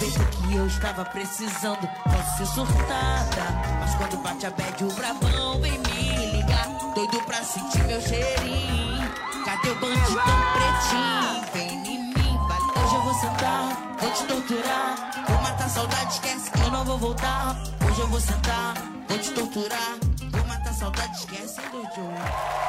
O que eu estava precisando, posso ser surtada. Mas quando bate a bad, o bravão vem me ligar. Doido pra sentir meu cheirinho. Cadê o bandidão pretinho? Vem em mim, vale. Hoje eu vou sentar, vou te torturar. Vou matar saudade, esquece que eu não vou voltar. Hoje eu vou sentar, vou te torturar. Vou matar saudade, esquece do Joe.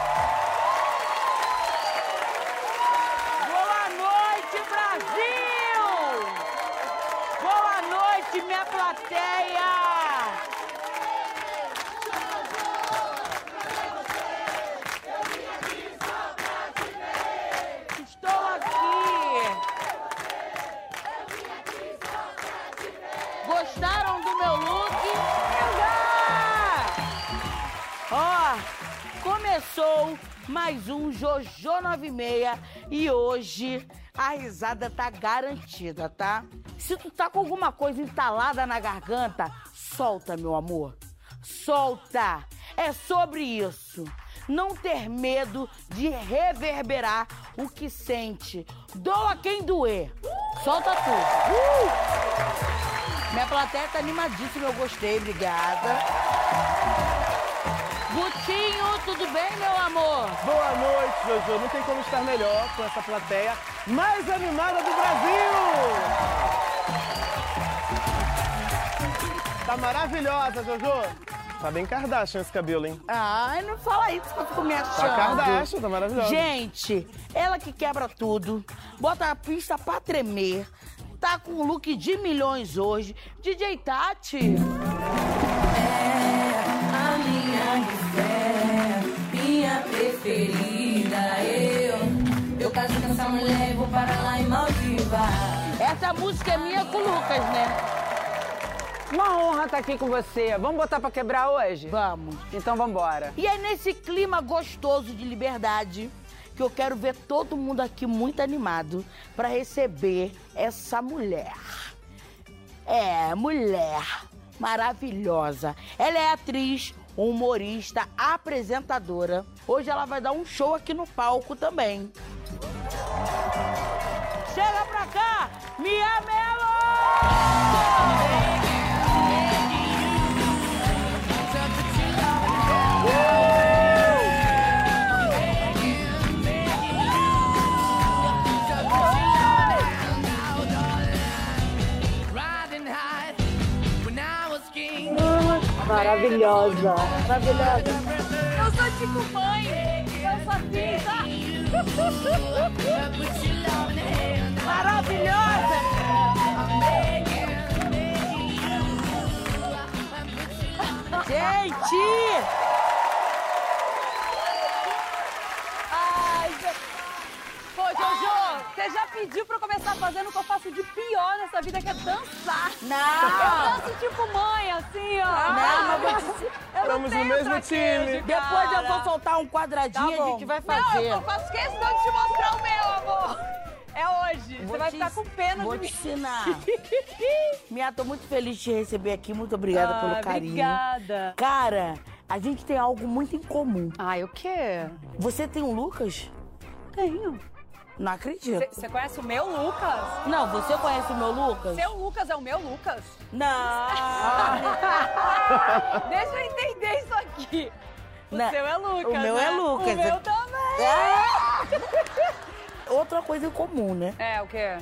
Começou mais um Jojo 96 e hoje a risada tá garantida, tá? Se tu tá com alguma coisa entalada na garganta, solta, meu amor. Solta! É sobre isso. Não ter medo de reverberar o que sente. Doa quem doer. Solta tudo. Uh! Minha plateia tá animadíssima, eu gostei, obrigada. Tudo bem, meu amor? Boa noite, Jojo. Não tem como estar melhor com essa plateia mais animada do Brasil! Tá maravilhosa, Jojo. Tá bem Kardashian esse cabelo, hein? Ai, não fala isso que eu fico me achando. Tá Kardashian, tá maravilhosa. Gente, ela que quebra tudo, bota a pista pra tremer, tá com um look de milhões hoje. DJ Tati. Eu. Eu casei com essa mulher e vou para lá em Maldiva. Essa música é minha com o Lucas, né? Uma honra estar aqui com você. Vamos botar pra quebrar hoje? Vamos. Então vambora. E é nesse clima gostoso de liberdade que eu quero ver todo mundo aqui muito animado pra receber essa mulher. É, mulher maravilhosa. Ela é atriz, humorista, apresentadora. Hoje ela vai dar um show aqui no palco também. Chega pra cá, Mia Mello! Maravilhosa. Maravilhosa. Eu sou tipo mãe, eu sou filha. Maravilhosa! Gente! Ai, gente. Pô, Jojo, você já pediu pra eu começar fazendo o que eu faço de pior nessa vida, que é dançar. Não! Eu danço tipo mãe, assim, ó. Não, mas vou te- eu não Estamos no mesmo time. Depois eu vou soltar um quadradinho Tá e a gente vai Não, fazer. eu faço questão de te mostrar o meu, amor. É hoje. Vou Você vai te ficar com pena Vou de te mim. ensinar. Minha, tô muito feliz de te receber aqui. Muito obrigada Ah, pelo carinho. Obrigada. Cara, a gente tem algo muito em comum. Ai, o quê? Você tem um Lucas? Tenho. Não acredito. Você conhece o meu Lucas? Não, você conhece o meu Lucas? Seu Lucas é o meu Lucas? Não. Deixa eu entender isso aqui. O Não, seu é Lucas. o meu né? é Lucas. O meu também. É. Outra coisa em comum, né? É, o quê?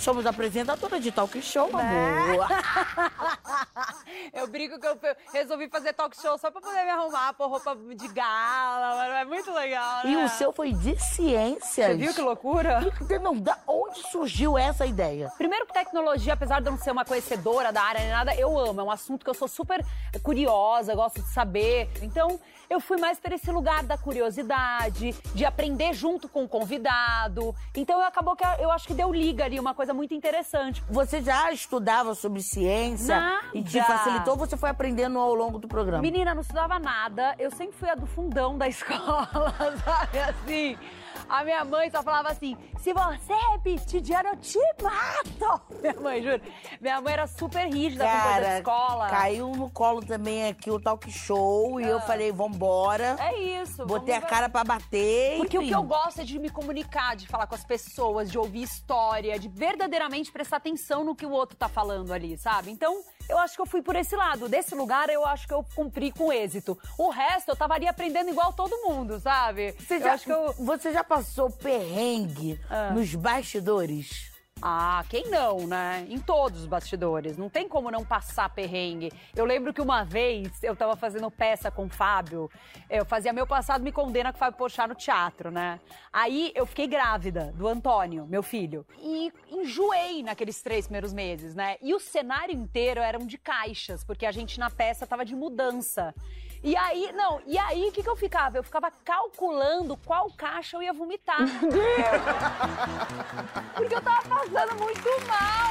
Somos apresentadora de talk show, Né? amor. Eu brinco que eu resolvi fazer talk show só pra poder me arrumar, pôr roupa de gala, mano. É muito legal, né? E o seu foi de ciências. Você viu que loucura? Não, da onde surgiu essa ideia? Primeiro que tecnologia, apesar de eu não ser uma conhecedora da área nem nada, eu amo. É um assunto que eu sou super curiosa, gosto de saber. Então, eu fui mais para esse lugar da curiosidade, de aprender junto com o convidado. Então, acabou que eu acho que deu liga ali, uma coisa muito interessante. Você já estudava sobre ciência Nada. e te facilitou? Você foi aprendendo ao longo do programa? Menina, não estudava nada. Eu sempre fui a do fundão da escola, sabe? Assim. A minha mãe só falava assim: se você repetir de ano, eu te mato. Minha mãe, juro. Minha mãe era super rígida com coisa de escola. caiu no colo também aqui o talk show e eu falei, vambora. É isso. Botei a ver. cara pra bater. Porque o enfim. que eu gosto é de me comunicar, de falar com as pessoas, de ouvir história, de verdadeiramente prestar atenção no que o outro tá falando ali, sabe? Então, eu acho que eu fui por esse lado. Desse lugar, eu acho que eu cumpri com êxito. O resto, eu tava ali aprendendo igual todo mundo, sabe? Você eu já, acho que eu... você já passou perrengue Ah. nos bastidores? Ah, quem não, né? Em todos os bastidores. Não tem como não passar perrengue. Eu lembro que uma vez eu tava fazendo peça com o Fábio. Eu fazia Meu Passado Me Condena com o Fábio Pochá no teatro, né? Aí eu fiquei grávida do Antônio, meu filho. E enjoei naqueles três primeiros meses, né? E o cenário inteiro eram de caixas, porque a gente na peça tava de mudança. E aí, não, e aí o que, que eu ficava? Eu ficava calculando qual caixa eu ia vomitar. Porque eu tava passando muito mal.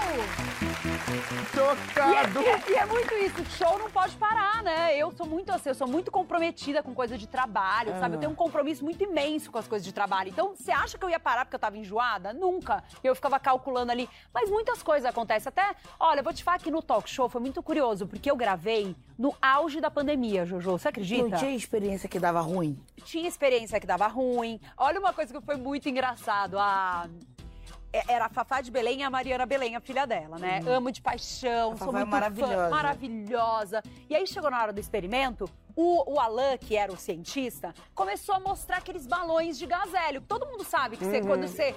Chocado! E é, e é muito isso, show não pode parar, né? Eu sou muito assim, eu sou muito comprometida com coisa de trabalho, sabe? Eu tenho um compromisso muito imenso com as coisas de trabalho. Então, você acha que eu ia parar porque eu tava enjoada? Nunca. Eu ficava calculando ali. Mas muitas coisas acontecem. Até, olha, eu vou te falar que no talk show foi muito curioso, porque eu gravei no auge da pandemia, Jojo. Você acredita? Não tinha experiência que dava ruim? tinha experiência que dava ruim. Olha uma coisa que foi muito engraçado. A... é- Era a Fafá de Belém e a Mariana Belém, a filha dela, né? Amo de paixão, A sou Fafá é muito maravilhosa. fã, maravilhosa. E aí chegou na hora do experimento, o, o Alan, que era o cientista, começou a mostrar aqueles balões de gás hélio. Todo mundo sabe que você, quando você,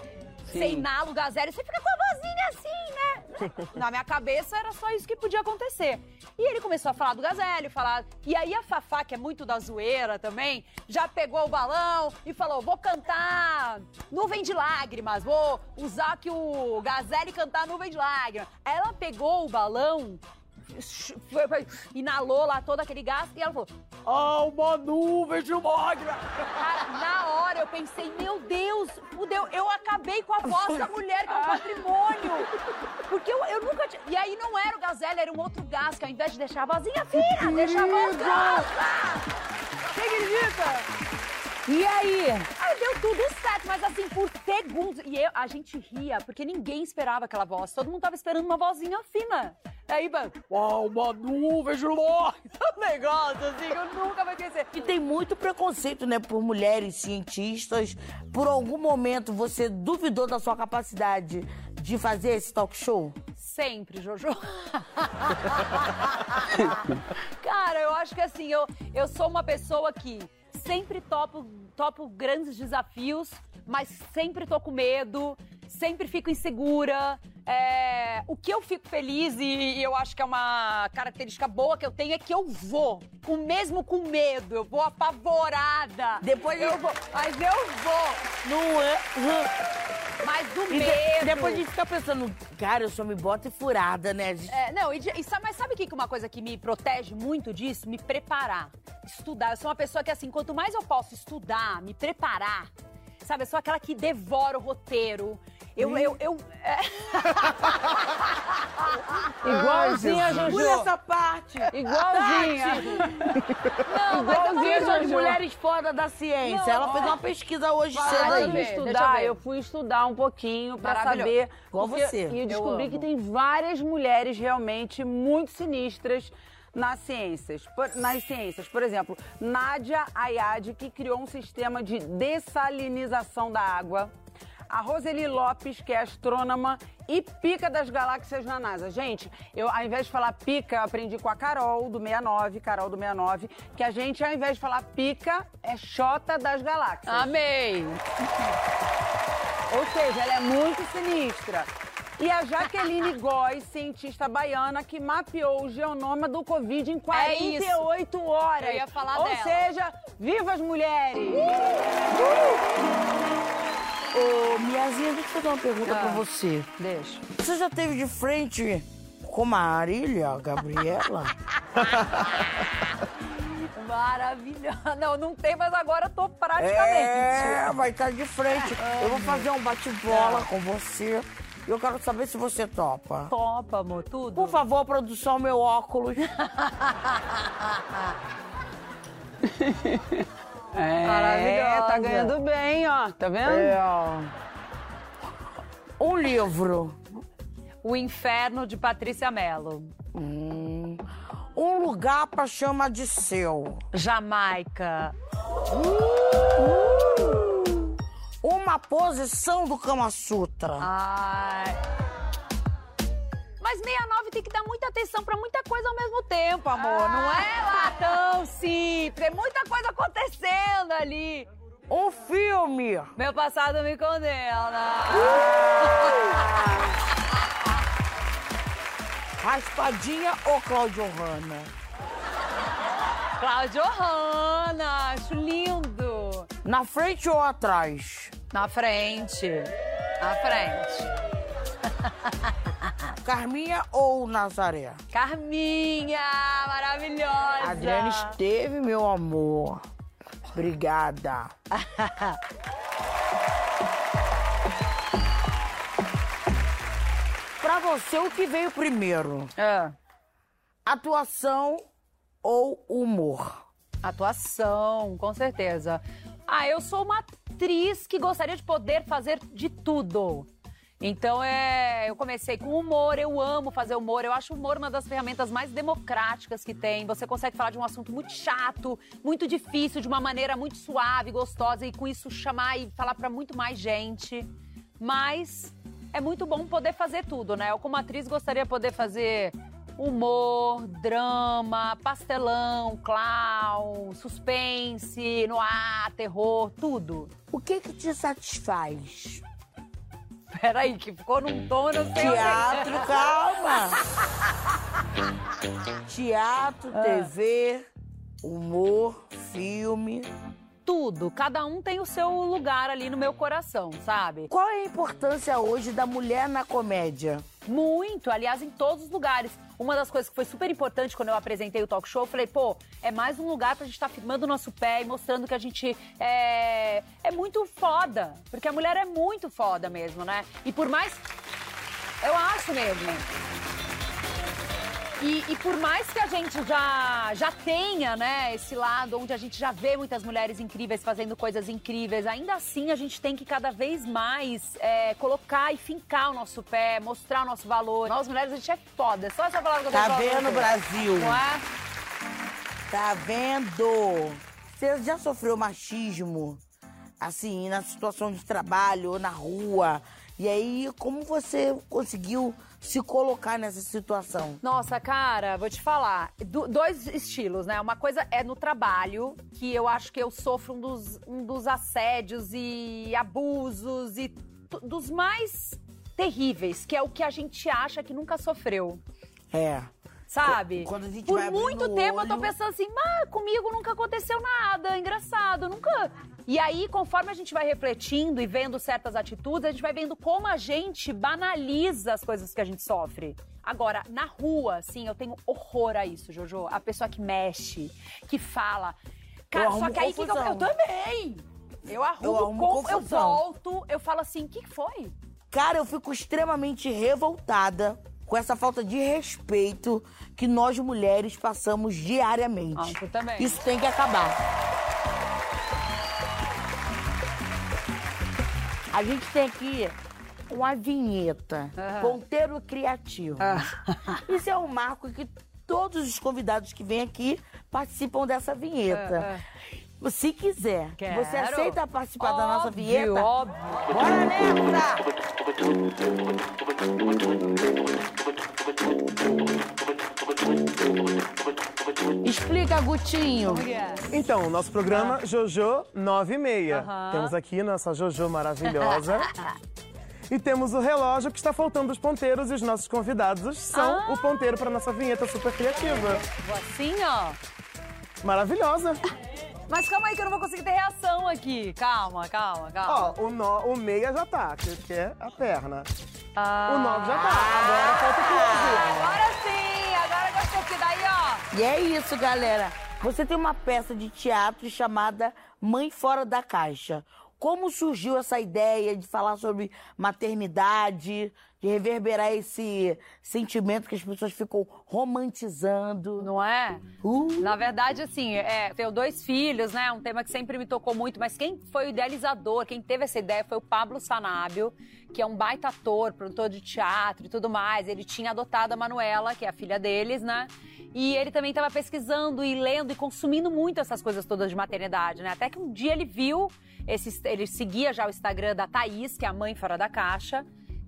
você inala o gás hélio, você fica com a vozinha assim, né? Na minha cabeça era só isso que podia acontecer. E ele começou a falar do gás hélio, falar... E aí a Fafá, que é muito da zoeira também, já pegou o balão e falou, vou cantar Nuvem de Lágrimas, vou usar que o Gazelle cantar Nuvem de Lágrimas. Ela pegou o balão inalou lá todo aquele gás e ela falou: Ah, uma nuvem de lágrimas! Cara, na hora eu pensei: Meu Deus, fudeu, eu acabei com a voz da mulher, que é um patrimônio! Porque eu, eu nunca tinha. E aí não era o gazelle, era um outro gás, que ao invés de deixar a vozinha fina, deixava o gás! Você acredita? E aí? Aí deu tudo certo, mas assim, por segundos. E eu- a gente ria, porque ninguém esperava aquela voz. Todo mundo tava esperando uma vozinha fina. Aí, mano, uau, uma nuvem de luz. Um negócio assim que eu nunca vou esquecer. E tem muito preconceito, né, por mulheres cientistas. Por algum momento você duvidou da sua capacidade de fazer esse talk show? Sempre, Jojo. Cara, eu acho que assim, eu, eu sou uma pessoa que sempre topo, topo grandes desafios, mas sempre tô com medo, sempre fico insegura. É, o que eu fico feliz e, e eu acho que é uma característica boa que eu tenho é que eu vou, com, mesmo com medo, eu vou apavorada. Depois eu vou, mas eu vou. Não é? Mas do E medo. depois a gente fica pensando, cara, eu só me boto e furada, né? Gente- É, não, e, e mas sabe o que que uma coisa que me protege muito disso? Me preparar. Estudar. Eu sou uma pessoa que, assim, quanto mais eu posso estudar, me preparar, sabe? Eu sou aquela que devora o roteiro. Eu, eu, eu. é. Igualzinha, Pula Jojo. essa parte! Igualzinha. Não, mas eu não- são as mulheres foda da ciência? Não, Ela fez uma pesquisa hoje Vai, cedo eu aí. eu estudar, ver. eu fui estudar um pouquinho pra saber. Igual você. E eu descobri amo. que tem várias mulheres realmente muito sinistras nas ciências. Por- nas ciências. Por exemplo, Nádia Ayad, que criou um sistema de dessalinização da água. A Roseli Lopes, que é astrônoma e pica das galáxias na NASA. Gente, eu ao invés de falar pica, eu aprendi com a Carol do 69, Carol do 69, que a gente, ao invés de falar pica, é xota das galáxias. Amei! Ou seja, ela é muito sinistra. E a Jaqueline Góes, cientista baiana, que mapeou o genoma do Covid em 48 horas. Eu ia falar Ou dela. seja, viva as mulheres! Ô, Miazinha, deixa eu fazer uma pergunta Ah. pra você. Deixa. Você já teve de frente com Marília, Gabriela? Maravilhosa. Não, não tem, mas agora eu tô praticamente. É, vai estar de frente. Eu vou fazer um bate-bola com você. E eu quero saber se você topa. Topa, amor, tudo. Por favor, produção, meu óculos. É, Maravilhosa. tá ganhando bem, ó. Tá vendo? É. Um livro. O Inferno de Patrícia Mello. Hum, um lugar pra chamar de seu. Jamaica. Uma posição do Kama Sutra. Ai. Mas 69 tem que dar muita atenção pra muita coisa ao mesmo tempo, amor. Não é lá tão simples. Tem muita coisa acontecendo ali. Um filme. Meu passado me condena. Raspadinha ou Cláudio Hanna? Cláudio Hanna, acho lindo. Na frente ou atrás? Na frente. Na frente. Carminha ou Nazaré? Carminha, maravilhosa. Adriana esteve, meu amor. Obrigada. pra você, o que veio primeiro? É. Atuação ou humor? Atuação, com certeza. Ah, eu sou uma atriz que gostaria de poder fazer de tudo. Então, é, eu comecei com humor, eu amo fazer humor. Eu acho humor uma das ferramentas mais democráticas que tem. Você consegue falar de um assunto muito chato, muito difícil, de uma maneira muito suave, gostosa, e com isso chamar e falar pra muito mais gente. Mas é muito bom poder fazer tudo, né? Eu, como atriz, gostaria de poder fazer humor, drama, pastelão, clown, suspense, noir, terror, tudo. O que que te satisfaz? Peraí, que ficou num tom, eu não sei onde é. Teatro, calma. Teatro, TV, humor, filme. Tudo. Cada um tem o seu lugar ali no meu coração, sabe? Qual é a importância hoje da mulher na comédia? Muito, aliás, em todos os lugares. Uma das coisas que foi super importante quando eu apresentei o talk show, eu falei, pô, é mais um lugar pra gente estar firmando o nosso pé e mostrando que a gente é, é muito foda. Porque a mulher é muito foda mesmo, né? E por mais. Eu acho mesmo. E, e por mais que a gente já, já tenha, né, esse lado onde a gente já vê muitas mulheres incríveis fazendo coisas incríveis, ainda assim a gente tem que cada vez mais é, colocar e fincar o nosso pé, mostrar o nosso valor. Nós mulheres, a gente é foda. Só essa palavra que eu tô Tá vendo, você. Brasil? Não é? Tá vendo? Você já sofreu machismo? Assim, na situação de trabalho na rua? E aí, como você conseguiu se colocar nessa situação? Nossa, cara, vou te falar. Do- dois estilos, né? Uma coisa é no trabalho, que eu acho que eu sofro um dos, um dos assédios e abusos e dos mais terríveis, que é o que a gente acha que nunca sofreu. É. Sabe? Quando a gente Por vai muito tempo eu tô olho- pensando assim, mas comigo nunca aconteceu nada, engraçado, nunca. E aí, conforme a gente vai refletindo e vendo certas atitudes, a gente vai vendo como a gente banaliza as coisas que a gente sofre. Agora, na rua, assim, eu tenho horror a isso, Jojo. A pessoa que mexe, que fala. Cara, Eu só que aí que eu, eu também. Eu arrumo, Eu com- eu volto, eu falo assim, o que foi? Cara, eu fico extremamente revoltada com essa falta de respeito que nós mulheres passamos diariamente. Ah, também. Isso tem que acabar. A gente tem aqui uma vinheta, ponteiro criativo. Isso é um marco que todos os convidados que vêm aqui participam dessa vinheta. Se quiser, Quero. você aceita participar da nossa Óbvio, vinheta? óbvio. Bora nessa! Explica, Gutinho. Então, nosso programa Jojo 96. Aham. Temos aqui nossa Jojo maravilhosa. E temos o relógio que está faltando os ponteiros e os nossos convidados são Ah. o ponteiro para nossa vinheta super criativa. Vou assim, ó. Maravilhosa. Mas calma aí que eu não vou conseguir ter reação aqui. Calma, calma, calma. Ó, o, nó, o meia já tá, que, é a perna. Ah. O nove já tá. Agora falta o close. Agora sim, agora gostei que daí, ó. E é isso, galera. Você tem uma peça de teatro chamada Mãe Fora da Caixa. Como surgiu essa ideia de falar sobre maternidade, de reverberar esse sentimento que as pessoas ficam romantizando? Não é? Uh. Na verdade, assim, é, tenho dois filhos, né? Um tema que sempre me tocou muito, mas quem foi o idealizador, quem teve essa ideia foi o Pablo Sanábio, que é um baita ator, produtor de teatro e tudo mais. Ele tinha adotado a Manuela, que é a filha deles, né? E ele também estava pesquisando e lendo e consumindo muito essas coisas todas de maternidade, né? Até que um dia ele viu, esse, ele seguia já o Instagram da Thaís, que é a mãe fora da caixa,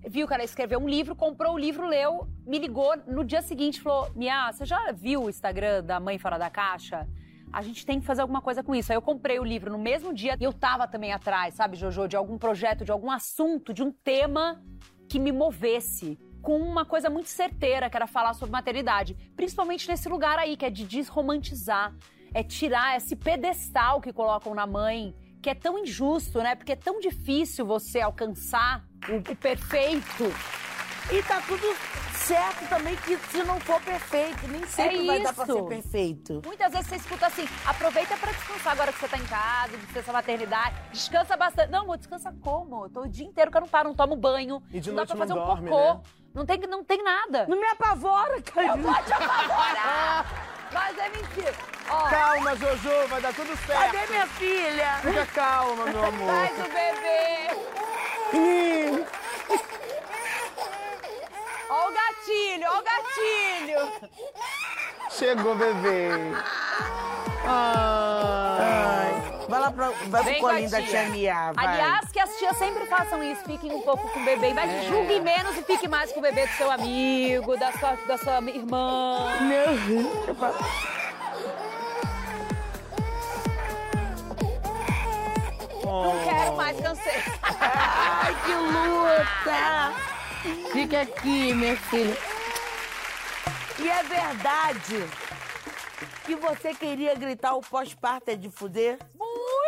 viu que ela escreveu um livro, comprou o livro, leu, me ligou no dia seguinte falou: Mia, você já viu o Instagram da Mãe Fora da Caixa? A gente tem que fazer alguma coisa com isso. Aí eu comprei o livro no mesmo dia e eu tava também atrás, sabe, Jojo, de algum projeto, de algum assunto, de um tema que me movesse. Com uma coisa muito certeira, que era falar sobre maternidade. Principalmente nesse lugar aí, que é de desromantizar. É tirar esse pedestal que colocam na mãe, que é tão injusto, né? Porque é tão difícil você alcançar o, o perfeito. E tá tudo certo também que se não for perfeito, nem sempre vai dar pra isso. ser perfeito. Muitas vezes você escuta assim, aproveita pra descansar agora que você tá em casa, de licença maternidade, descansa bastante. Não, amor, descansa como? Eu tô o dia inteiro que eu não paro, não tomo banho, E de não dá noite pra fazer não um dorme, cocô. né? Não, tem, não tem nada. Não me apavora, cara. Eu vou te apavorar! Mas é mentira. Ó, Calma, Jojo, vai dar tudo certo. Cadê minha filha? Fica calma, meu amor. traz o bebê. Ó o gatilho, ó o gatilho. Chegou, bebê. Ai. Vai lá pra, vai Vem pro colinho da tia. Mia, vai. Aliás, que as tias sempre façam isso, fiquem um pouco com o bebê, mas É. julguem menos e fique mais com o bebê do seu amigo, da sua, da sua irmã. Não quero mais cansei. Ai, que luta! Fica aqui, minha filha. E é verdade que você queria gritar o pós-parto é de fuder?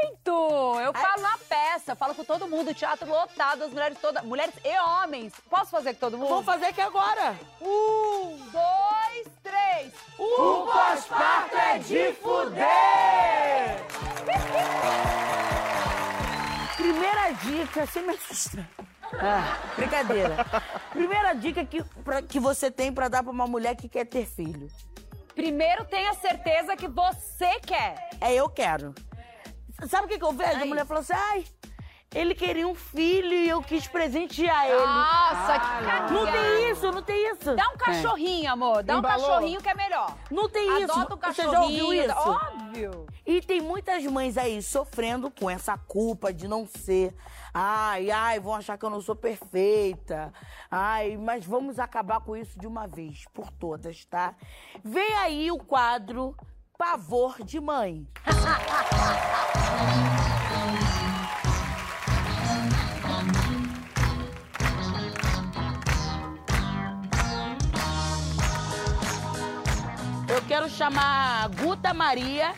Muito! Eu falo na peça, falo com todo mundo, teatro lotado, as mulheres todas, mulheres e homens. Posso fazer com todo mundo? Vamos fazer aqui agora. Um, dois, três. O pós-parto é de fuder! Primeira dica, você me assusta. Ah, brincadeira. Primeira dica que, pra- que você tem pra dar pra uma mulher que quer ter filho. Primeiro tenha certeza que você quer. É eu quero. Sabe o que, que eu vejo? A Ai. mulher falou assim: ai, ele queria um filho e eu quis presentear ele. Nossa, que cagada. não tem isso, não tem isso. Dá um cachorrinho, amor. Dá Embalou? um cachorrinho que é melhor. Não tem isso. Adota um Você cachorrinho. já ouviu isso? Óbvio. E tem muitas mães aí sofrendo com essa culpa de não ser. Ai, ai, vão achar que eu não sou perfeita. Ai, mas vamos acabar com isso de uma vez por todas, tá? Vem aí o quadro Pavor de Mãe. Eu quero chamar Guta Maria.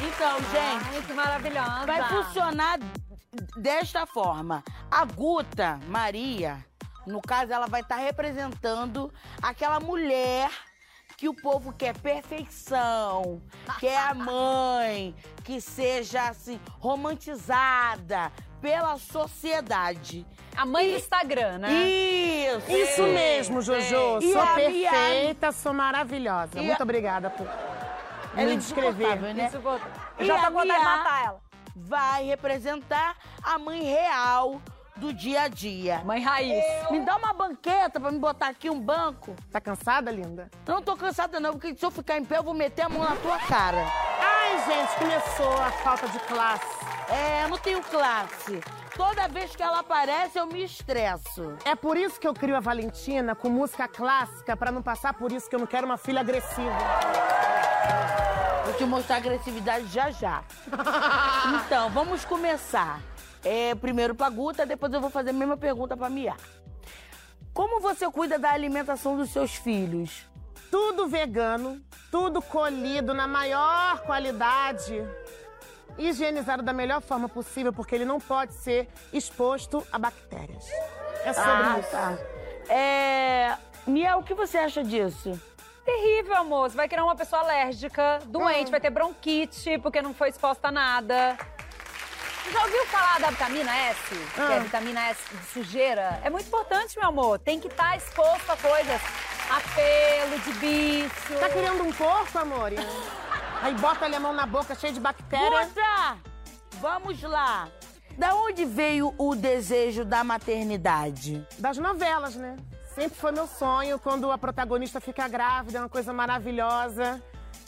Então, gente, Ai, que maravilhosa. vai funcionar desta forma. A Guta Maria, no caso, ela vai estar representando aquela mulher que o povo quer perfeição, quer a mãe, que seja assim romantizada pela sociedade. A mãe do Instagram, né? Isso. Isso mesmo, Jojo. E Sou perfeita, sou maravilhosa. E Muito a- obrigada por Ela é me descrever. né? E Já tá com vontade de matar ela. Vai representar a mãe real do dia a dia. Mãe raiz. Me dá uma banqueta pra me botar aqui um banco. Tá cansada, linda? Eu não tô cansada não, porque se eu ficar em pé eu vou meter a mão na tua cara. Ai, gente, começou a falta de classe. É, eu não tenho classe. Toda vez que ela aparece eu me estresso. É por isso que eu crio a Valentina com música clássica, pra não passar por isso que eu não quero uma filha agressiva. Vou te mostrar a agressividade já já. Então, vamos começar. É, primeiro pra Guta, depois eu vou fazer a mesma pergunta pra Mia. Como você cuida da alimentação dos seus filhos? Tudo vegano, tudo colhido na maior qualidade, higienizado da melhor forma possível, porque ele não pode ser exposto a bactérias. É sobre Ah, isso. tá. É. Mia, o que você acha disso? Terrível, amor. Você vai criar uma pessoa alérgica, doente, vai ter bronquite, porque não foi exposta a nada. Já ouviu falar da vitamina S? Que é a vitamina S de sujeira? É muito importante, meu amor. Tem que estar exposto a coisas. A pelo de bicho. Tá querendo um porco, amor? Aí bota ali a mão na boca cheio de bactéria. Guta! Vamos lá. Da onde veio o desejo da maternidade? Das novelas, né? Sempre foi meu sonho quando a protagonista fica grávida, é uma coisa maravilhosa.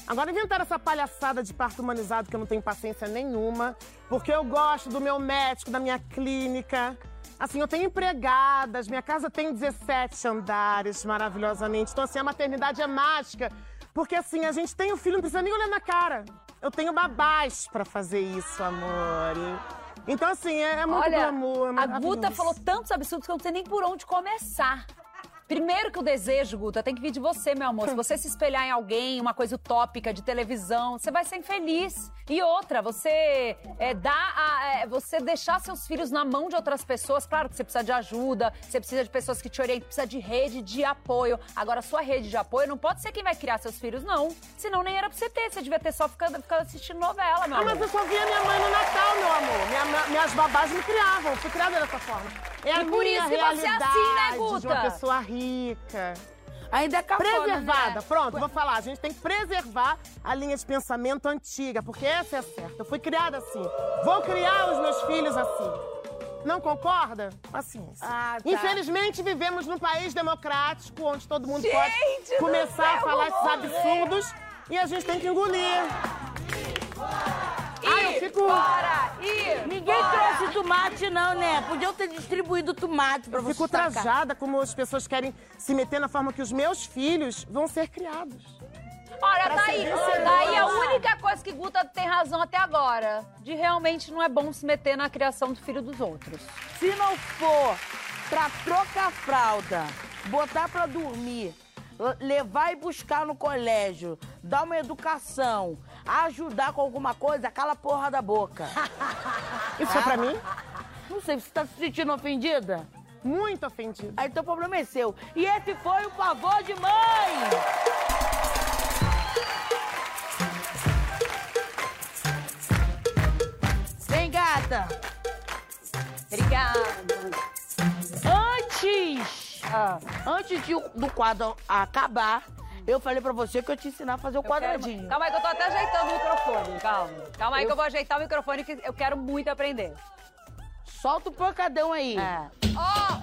Agora inventaram essa palhaçada de parto humanizado que eu não tenho paciência nenhuma, porque eu gosto do meu médico, da minha clínica. Assim, eu tenho empregadas, minha casa tem 17 andares, maravilhosamente. Então, assim, a maternidade é mágica, porque assim, a gente tem o filho, não precisa nem olhar na cara. Eu tenho babás pra fazer isso, amor. Então, assim, é, é muito Olha, glamour, é a. Guta falou tantos absurdos que eu não sei nem por onde começar. Primeiro que o desejo, Guta, tem que vir de você, meu amor. Se você se espelhar em alguém, uma coisa utópica de televisão, você vai ser infeliz. E outra, você é, dá a- é, você deixar seus filhos na mão de outras pessoas. Claro que você precisa de ajuda, você precisa de pessoas que te orientem, precisa de rede de apoio. Agora, sua rede de apoio não pode ser quem vai criar seus filhos, não. Senão nem era pra você ter. Você devia ter só ficado, ficado assistindo novela, meu Ah, amor. mas eu só via minha mãe no Natal, meu amor. Minha- minha- minhas babás me criavam, fui criada dessa forma. É a E por isso que você é assim, né, Guta? de uma pessoa rica. Ainda é cafona, Preservada, né? pronto, vou falar. A gente tem que preservar a linha de pensamento antiga, porque essa é certa. Eu fui criada assim. Vou criar os meus filhos assim. Não concorda? Paciência. Ah, tá. Infelizmente, vivemos num país democrático, onde todo mundo Gente pode começar a falar esses absurdos e a gente tem que engolir. Fico... Bora! Ir! Ninguém trouxe tomate, não, né? Podiam ter distribuído tomate pra Eu você fico tacar. ultrajada como as pessoas querem se meter na forma que os meus filhos vão ser criados. Olha, Pra daí, daí a única coisa que Guta tem razão até agora, de realmente não é bom se meter na criação do filho dos outros. Se não for pra trocar fralda, botar pra dormir, levar e buscar no colégio, dar uma educação, ajudar com alguma coisa, cala a porra da boca. Isso foi pra mim? Não sei, você tá se sentindo ofendida? Muito ofendido. Aí então o problema é seu. E esse foi o favor de mãe! Vem, gata! Obrigada. Antes, Ah, antes de- do quadro acabar, eu falei pra você que eu te ensinar a fazer o eu quero- quadradinho. Calma aí que eu tô até ajeitando o microfone, calma. Calma aí que eu vou ajeitar o microfone que eu quero muito aprender. Solta o pancadão aí. É. Ó!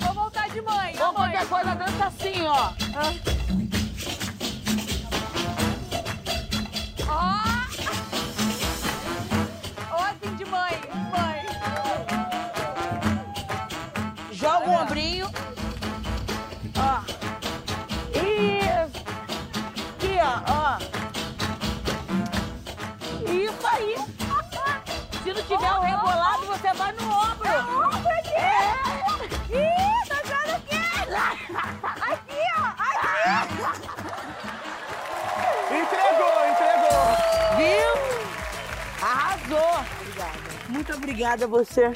Eu vou voltar de mãe, Ou mãe. qualquer coisa, dança assim, ó. Ó! Obrigada a você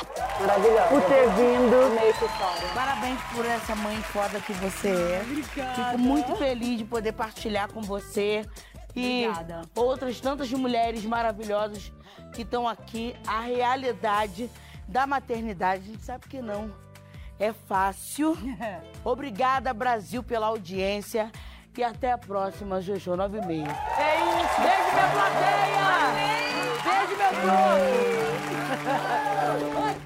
por ter vindo. Parabéns por essa mãe foda que você é. Fico muito feliz de poder partilhar com você. E Obrigada. outras tantas mulheres maravilhosas que estão aqui. A realidade da maternidade, a gente sabe que não é fácil. Obrigada, Brasil, pela audiência. E até a próxima, Jojo 96. É isso. Beijo, minha plateia! Beijo, meu povo!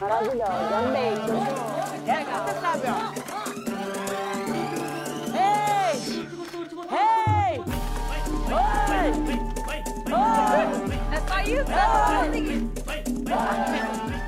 Maravilhosa, amei. É, você sabe, ó. Ei! Ei! Oi! Oi! É só isso? É só isso.